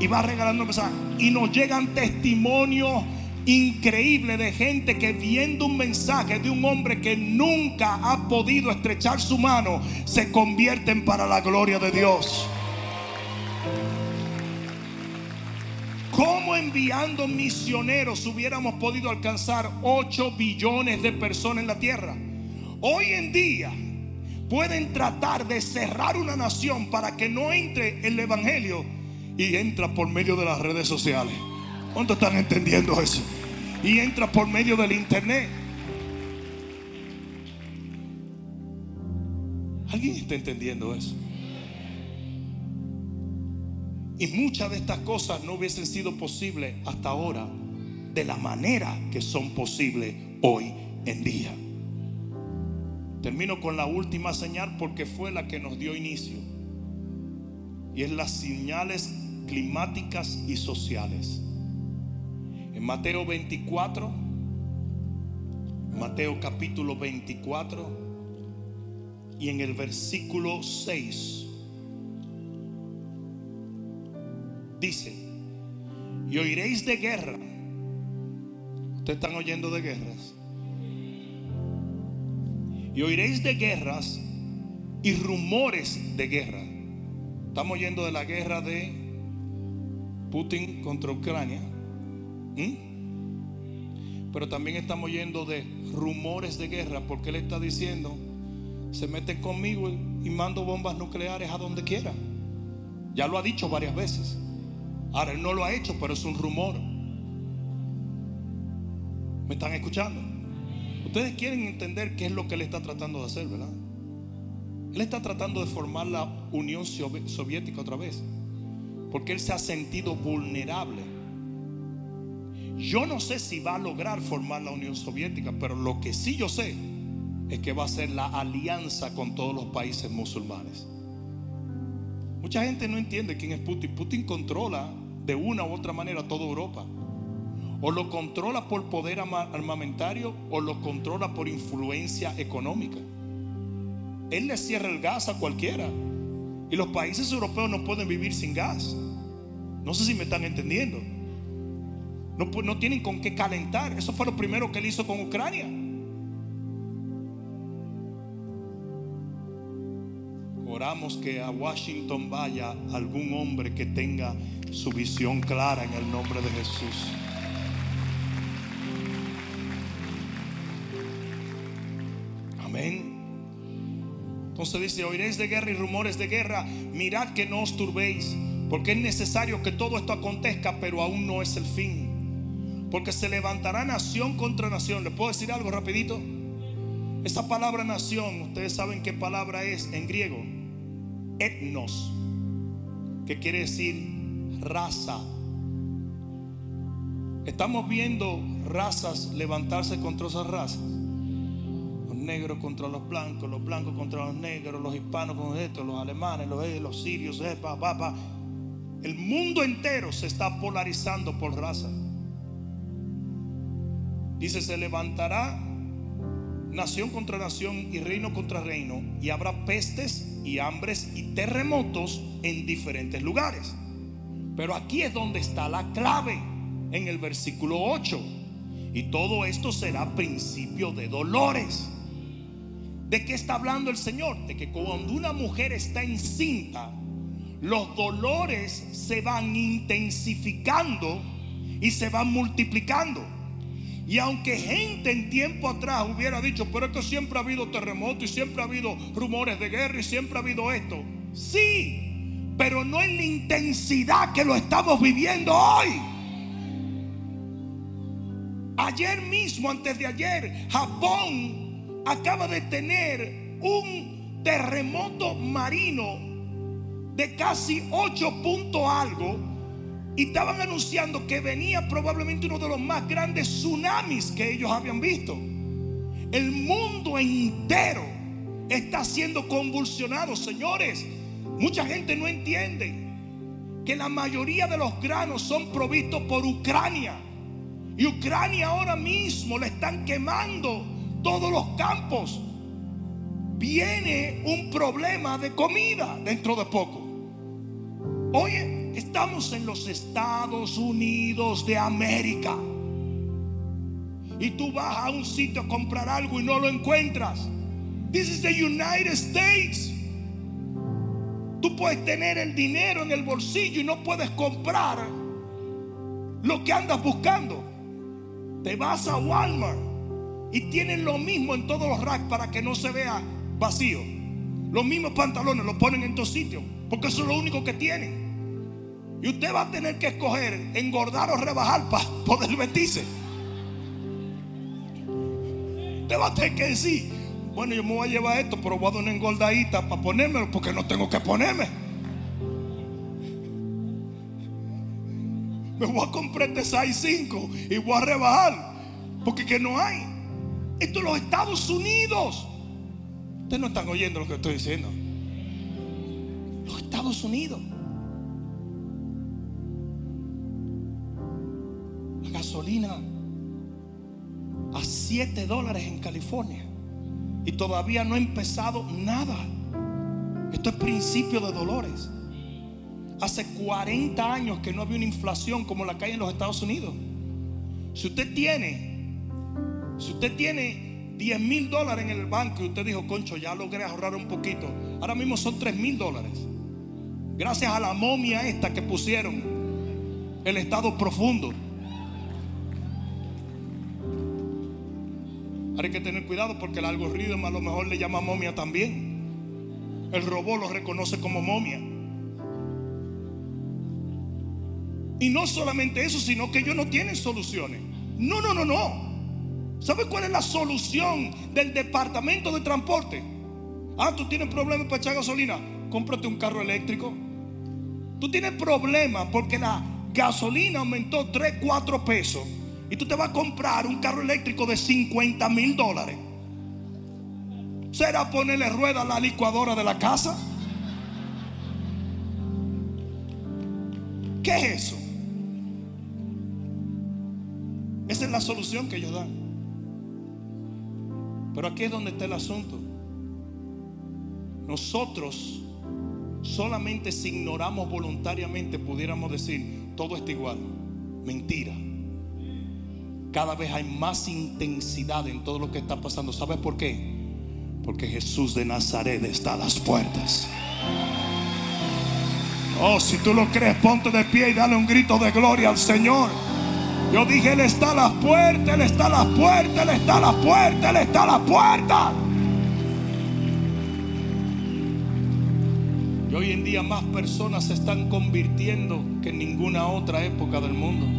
y va regalando mensajes. Y nos llegan testimonios increíbles de gente que viendo un mensaje de un hombre que nunca ha podido estrechar su mano, se convierten para la gloria de Dios. ¿Cómo enviando misioneros hubiéramos podido alcanzar 8 billones de personas en la tierra? Hoy en día pueden tratar de cerrar una nación para que no entre el Evangelio y entra por medio de las redes sociales. ¿Cuántos están entendiendo eso? Y entra por medio del Internet. ¿Alguien está entendiendo eso? Y muchas de estas cosas no hubiesen sido posibles hasta ahora de la manera que son posibles hoy en día. Termino con la última señal porque fue la que nos dio inicio. Y es las señales climáticas y sociales. En Mateo 24, Mateo capítulo 24 y en el versículo 6 dice, y oiréis de guerra. Ustedes están oyendo de guerras. Y oiréis de guerras y rumores de guerra. Estamos oyendo de la guerra de Putin contra Ucrania. ¿Mm? Pero también estamos yendo de rumores de guerra porque él está diciendo, se meten conmigo y mando bombas nucleares a donde quiera. Ya lo ha dicho varias veces. Ahora él no lo ha hecho, pero es un rumor. ¿Me están escuchando? Ustedes quieren entender qué es lo que él está tratando de hacer, ¿verdad? Él está tratando de formar la Unión Soviética otra vez. Porque él se ha sentido vulnerable. Yo no sé si va a lograr formar la Unión Soviética, pero lo que sí yo sé es que va a ser la alianza con todos los países musulmanes. Mucha gente no entiende quién es Putin. Putin controla de una u otra manera toda Europa. O lo controla por poder armamentario o lo controla por influencia económica. Él le cierra el gas a cualquiera. Y los países europeos no pueden vivir sin gas. No sé si me están entendiendo. No, no tienen con qué calentar. Eso fue lo primero que él hizo con Ucrania. Oramos que a Washington vaya algún hombre que tenga su visión clara en el nombre de Jesús. Amén. Entonces dice, oiréis de guerra y rumores de guerra, mirad que no os turbéis, porque es necesario que todo esto acontezca, pero aún no es el fin. Porque se levantará nación contra nación. ¿Le puedo decir algo rapidito? Esa palabra nación, ustedes saben qué palabra es en griego. Etnos, que quiere decir raza. Estamos viendo razas levantarse contra esas razas negros contra los blancos, los blancos contra los negros, los hispanos con esto, los alemanes, los, eh, los sirios, eh, El mundo entero se está polarizando por raza. Dice, se levantará nación contra nación y reino contra reino, y habrá pestes y hambres y terremotos en diferentes lugares. Pero aquí es donde está la clave, en el versículo 8. Y todo esto será principio de dolores. ¿De qué está hablando el Señor? De que cuando una mujer está encinta, los dolores se van intensificando y se van multiplicando. Y aunque gente en tiempo atrás hubiera dicho, pero es que siempre ha habido terremotos y siempre ha habido rumores de guerra y siempre ha habido esto. Sí, pero no en la intensidad que lo estamos viviendo hoy. Ayer mismo, antes de ayer, Japón acaba de tener un terremoto marino de casi 8 puntos algo y estaban anunciando que venía probablemente uno de los más grandes tsunamis que ellos habían visto. El mundo entero está siendo convulsionado, señores. Mucha gente no entiende que la mayoría de los granos son provistos por Ucrania. Y Ucrania ahora mismo le están quemando todos los campos. Viene un problema de comida dentro de poco. Oye, estamos en los Estados Unidos de América. Y tú vas a un sitio a comprar algo y no lo encuentras. This is the United States. Tú puedes tener el dinero en el bolsillo y no puedes comprar lo que andas buscando. Te vas a Walmart y tienen lo mismo en todos los racks para que no se vea vacío. Los mismos pantalones los ponen en dos sitios. Porque eso es lo único que tienen. Y usted va a tener que escoger engordar o rebajar para poder vestirse. Usted va a tener que decir, bueno, yo me voy a llevar esto, pero voy a dar una engordadita para ponérmelo porque no tengo que ponerme. Me voy a comprar este 6.5 y voy a rebajar porque que no hay. Esto es los Estados Unidos. Ustedes no están oyendo lo que estoy diciendo. Los Estados Unidos. A 7 dólares en California. Y todavía no ha empezado nada. Esto es principio de dolores. Hace 40 años que no había una inflación como la que hay en los Estados Unidos. Si usted tiene si usted tiene 10 mil dólares en el banco y usted dijo, concho, ya logré ahorrar un poquito, ahora mismo son 3 mil dólares. Gracias a la momia esta que pusieron. el estado profundo. Hay que tener cuidado porque el algoritmo a lo mejor le llama momia también. El robot lo reconoce como momia. Y no solamente eso, sino que ellos no tienen soluciones. No, no, no, no. ¿Sabe cuál es la solución del departamento de transporte? Ah, tú tienes problemas para echar gasolina. Cómprate un carro eléctrico. Tú tienes problemas porque la gasolina aumentó 3, 4 pesos. Y tú te vas a comprar un carro eléctrico de 50 mil dólares. ¿Será ponerle rueda a la licuadora de la casa? ¿Qué es eso? Esa es la solución que ellos dan. Pero aquí es donde está el asunto. Nosotros solamente si ignoramos voluntariamente pudiéramos decir, todo está igual. Mentira. Cada vez hay más intensidad en todo lo que está pasando. ¿Sabes por qué? Porque Jesús de Nazaret está a las puertas. Oh, si tú lo crees, ponte de pie y dale un grito de gloria al Señor. Yo dije, Él está a las puertas, Él está a las puertas, Él está a las puertas, Él está a las puertas. Y hoy en día más personas se están convirtiendo que en ninguna otra época del mundo.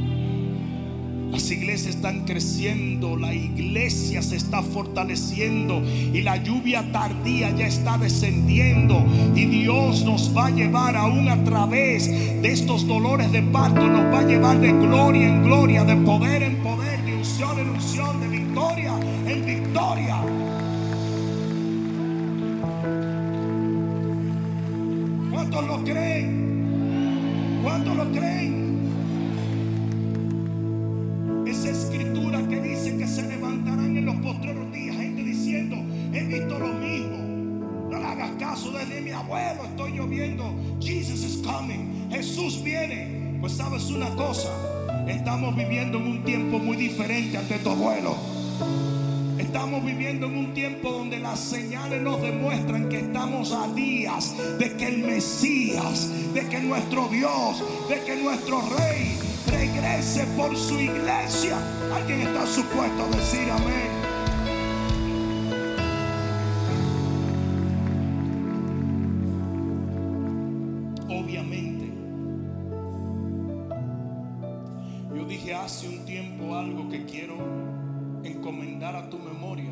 Las iglesias están creciendo, la iglesia se está fortaleciendo y la lluvia tardía ya está descendiendo y Dios nos va a llevar aún a través de estos dolores de parto, nos va a llevar de gloria en gloria, de poder en poder, de unción en unción, de victoria en victoria. ¿Cuántos lo creen? ¿Cuántos lo creen? No le hagas caso desde mi abuelo, estoy lloviendo. Jesus is coming. Jesús viene. Pues sabes una cosa, estamos viviendo en un tiempo muy diferente al de tu abuelo. Estamos viviendo en un tiempo donde las señales nos demuestran que estamos a días de que el Mesías, de que nuestro Dios, de que nuestro Rey regrese por su iglesia. Alguien está supuesto a decir amén. Hace un tiempo algo que quiero encomendar a tu memoria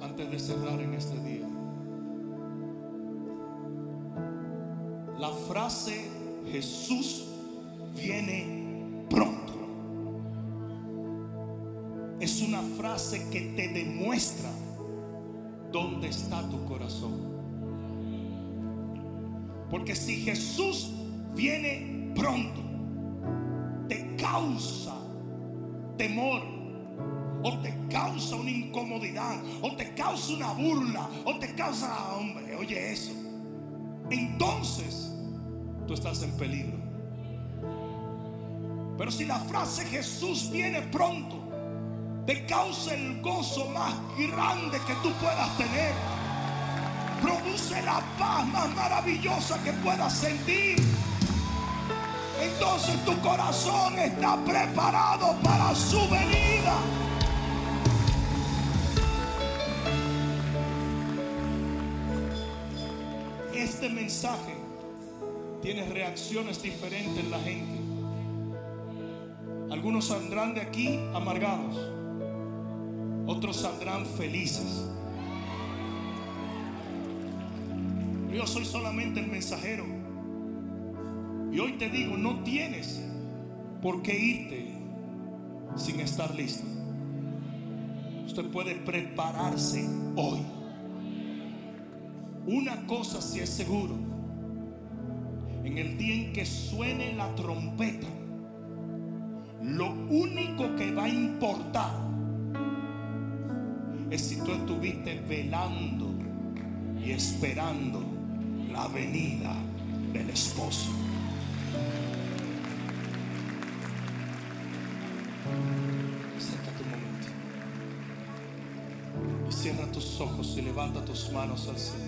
antes de cerrar en este día. La frase Jesús viene pronto. Es una frase que te demuestra dónde está tu corazón. Porque si Jesús viene pronto, te causa temor, o te causa una incomodidad, o te causa una burla, o te causa, hombre, oye eso. Entonces, tú estás en peligro. Pero si la frase Jesús viene pronto, te causa el gozo más grande que tú puedas tener. Produce la paz más maravillosa que puedas sentir. Entonces tu corazón está preparado para su venida. Este mensaje tiene reacciones diferentes en la gente. Algunos saldrán de aquí amargados, otros saldrán felices. Yo soy solamente el mensajero. Y hoy te digo, no tienes por qué irte sin estar listo. Usted puede prepararse hoy. Una cosa sí es seguro. En el día en que suene la trompeta, lo único que va a importar es si tú estuviste velando y esperando la venida del esposo. Acércate un momento. Y cierra tus ojos y levanta tus manos al Señor.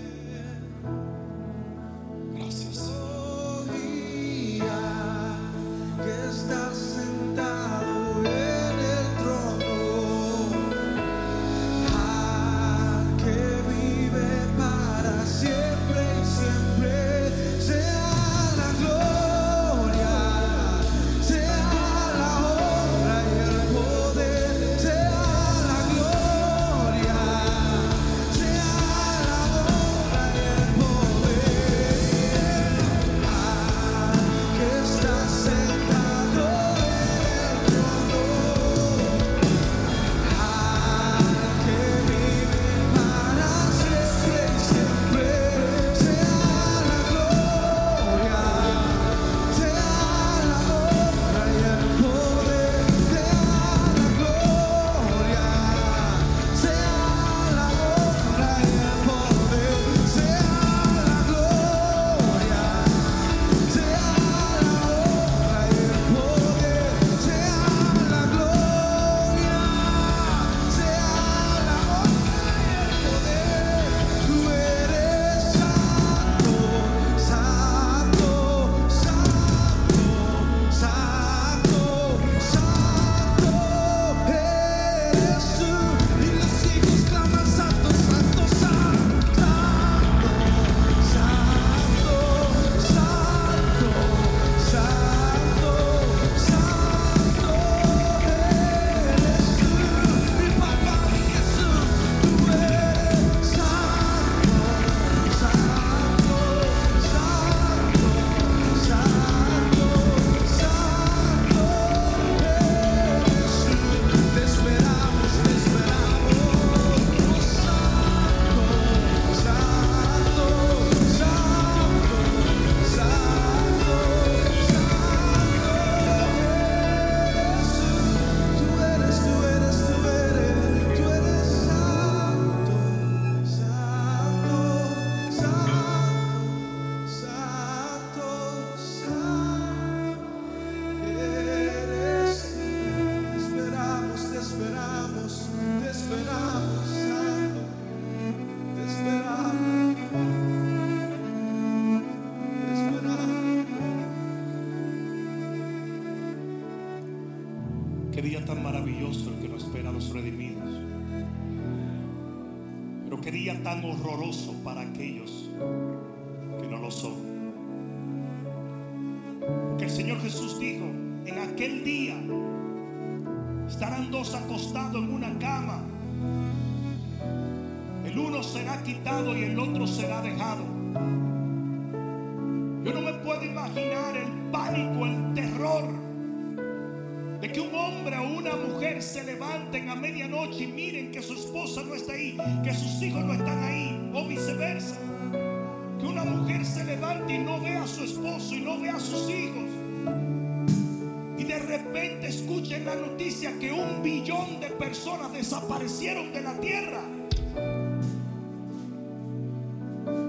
Que un billón de personas desaparecieron de la tierra.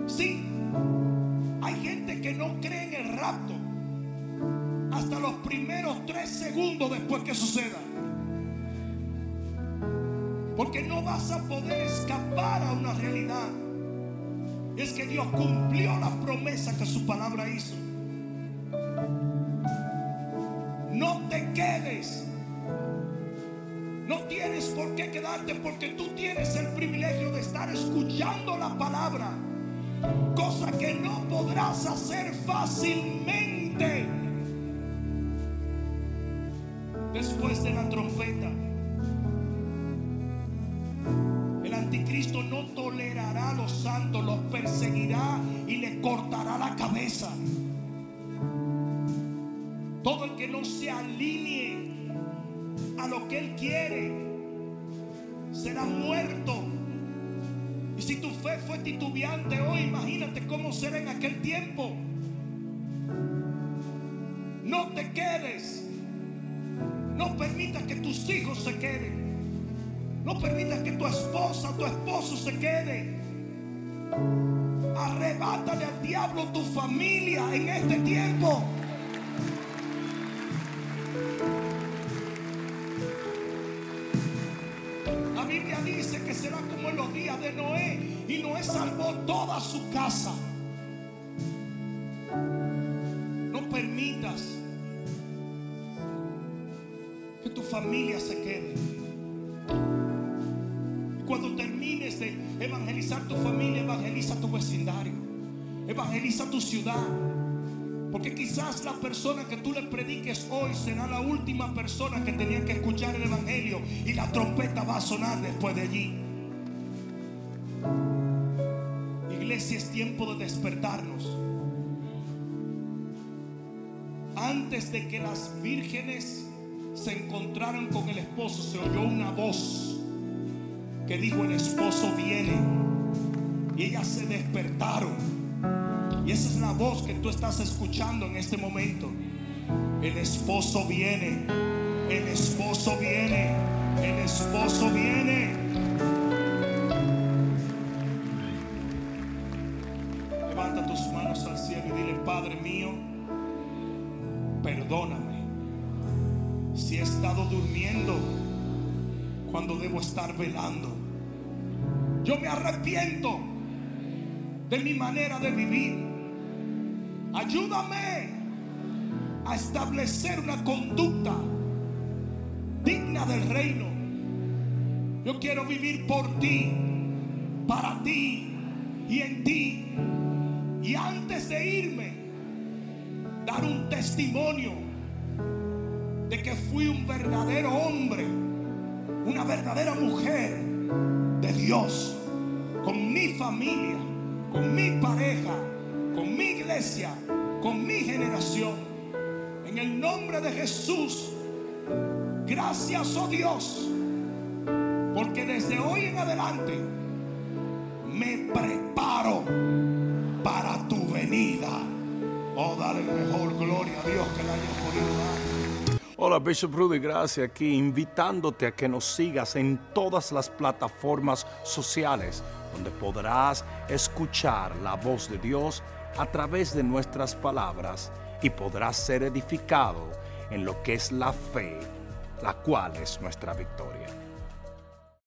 Sí, hay gente que no cree en el rapto hasta los primeros tres segundos después que suceda. Porque no vas a poder escapar a una realidad. Es que Dios cumplió la promesa que su palabra hizo. Por qué quedarte porque tú tienes el privilegio de estar escuchando la palabra. Cosa que no podrás hacer fácilmente después de la trompeta. El anticristo no tolerará a los santos, los perseguirá y le cortará la cabeza. Todo el que no se alinee a lo que él quiere será muerto. Y si tu fe fue titubeante hoy, imagínate cómo será en aquel tiempo. No te quedes. No permitas que tus hijos se queden. No permitas que tu esposa, tu esposo se quede. Arrebátale al diablo tu familia en este tiempo. Los días de Noé y Noé salvó toda su casa. No permitas que tu familia se quede. Cuando termines de evangelizar tu familia, evangeliza tu vecindario, evangeliza tu ciudad. Porque quizás la persona que tú le prediques hoy será la última persona que tenía que escuchar el Evangelio y la trompeta va a sonar después de allí. Iglesia, es tiempo de despertarnos. Antes de que las vírgenes se encontraran con el esposo, se oyó una voz que dijo, el esposo viene. Y ellas se despertaron. Y esa es la voz que tú estás escuchando en este momento. El esposo viene. El esposo viene. El esposo viene. Estar velando. Yo me arrepiento de mi manera de vivir. Ayúdame a establecer una conducta digna del reino. Yo quiero vivir por ti, para ti y en ti. Y antes de irme, dar un testimonio de que fui un verdadero hombre, una verdadera mujer de Dios, con mi familia, con mi pareja, con mi iglesia, con mi generación. En el nombre de Jesús, gracias, oh Dios, porque desde hoy en adelante me preparo para tu venida. Oh, dale mejor gloria a Dios que la haya podido dar. Hola, Bishop Rudy, gracias aquí, invitándote a que nos sigas en todas las plataformas sociales donde podrás escuchar la voz de Dios a través de nuestras palabras y podrás ser edificado en lo que es la fe, la cual es nuestra victoria.